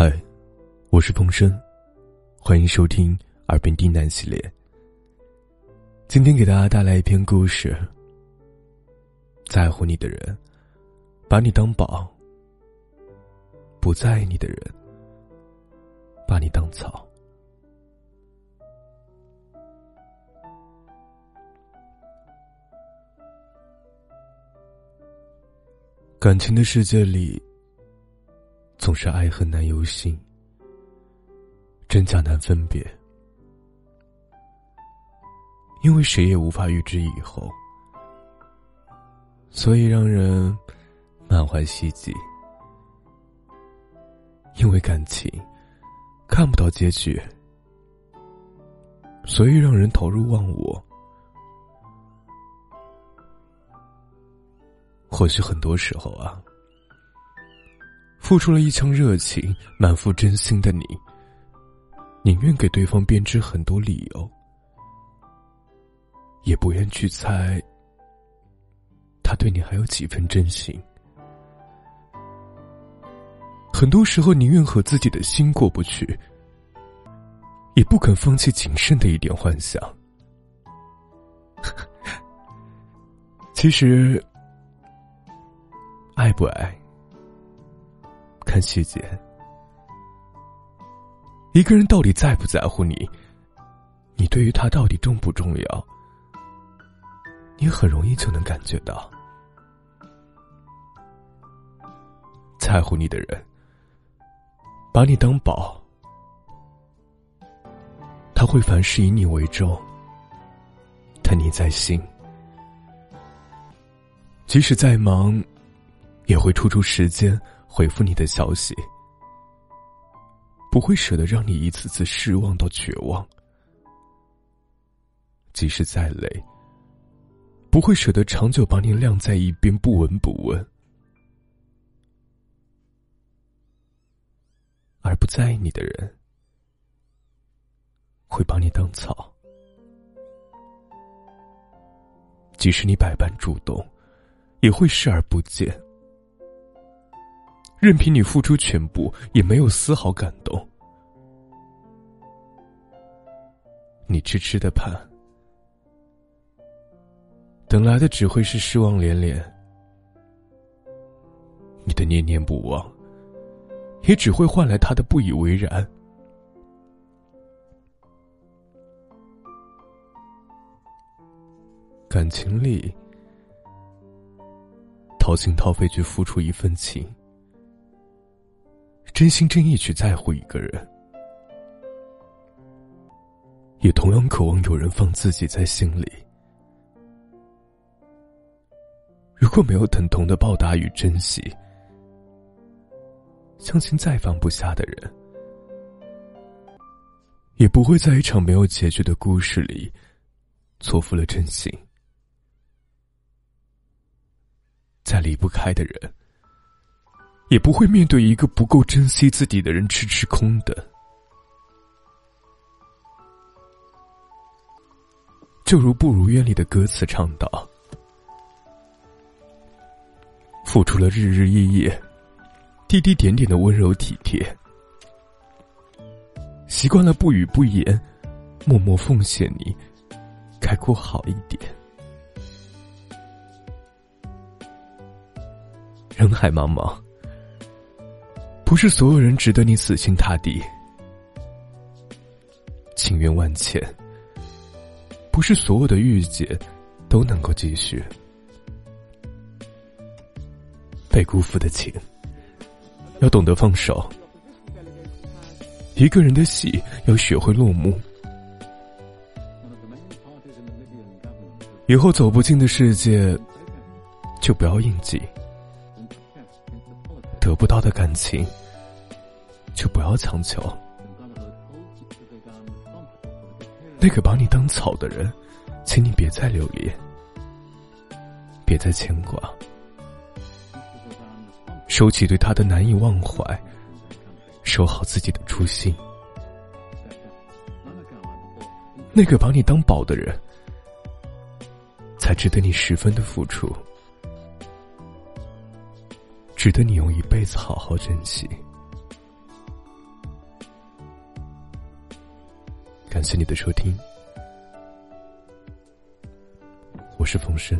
嗨，我是风声，欢迎收听《耳边低喃》系列。今天给大家带来一篇故事。在乎你的人，把你当宝；不在意你的人，把你当草。感情的世界里。总是爱恨难由心，真假难分别，因为谁也无法预知以后，所以让人满怀希冀。因为感情看不到结局，所以让人投入忘我。或许很多时候啊。付出了一腔热情、满腹真心的你，宁愿给对方编织很多理由，也不愿去猜他对你还有几分真心。很多时候，宁愿和自己的心过不去，也不肯放弃仅剩的一点幻想。其实，爱不爱？看细节，一个人到底在不在乎你？你对于他到底重不重要？你很容易就能感觉到。在乎你的人，把你当宝，他会凡事以你为重，疼你在心，即使再忙，也会抽出时间。回复你的消息，不会舍得让你一次次失望到绝望；即使再累，不会舍得长久把你晾在一边不闻不问。而不在意你的人，会把你当草，即使你百般主动，也会视而不见。任凭你付出全部，也没有丝毫感动。你痴痴的盼，等来的只会是失望连连；你的念念不忘，也只会换来他的不以为然。感情里，掏心掏肺去付出一份情。真心真意去在乎一个人，也同样渴望有人放自己在心里。如果没有等同的报答与珍惜，相信再放不下的人，也不会在一场没有结局的故事里错付了真心。再离不开的人。也不会面对一个不够珍惜自己的人吃吃空的，就如《不如愿》里的歌词唱道：“付出了日日夜夜、滴滴点点的温柔体贴，习惯了不语不言、默默奉献你，该过好一点。人海茫茫。”不是所有人值得你死心塌地，情缘万千。不是所有的遇见都能够继续，被辜负的情要懂得放手。一个人的戏要学会落幕，以后走不进的世界就不要应激。得不到的感情，就不要强求。那个把你当草的人，请你别再留恋，别再牵挂，收起对他的难以忘怀，守好自己的初心。那个把你当宝的人，才值得你十分的付出。值得你用一辈子好好珍惜。感谢你的收听，我是冯生。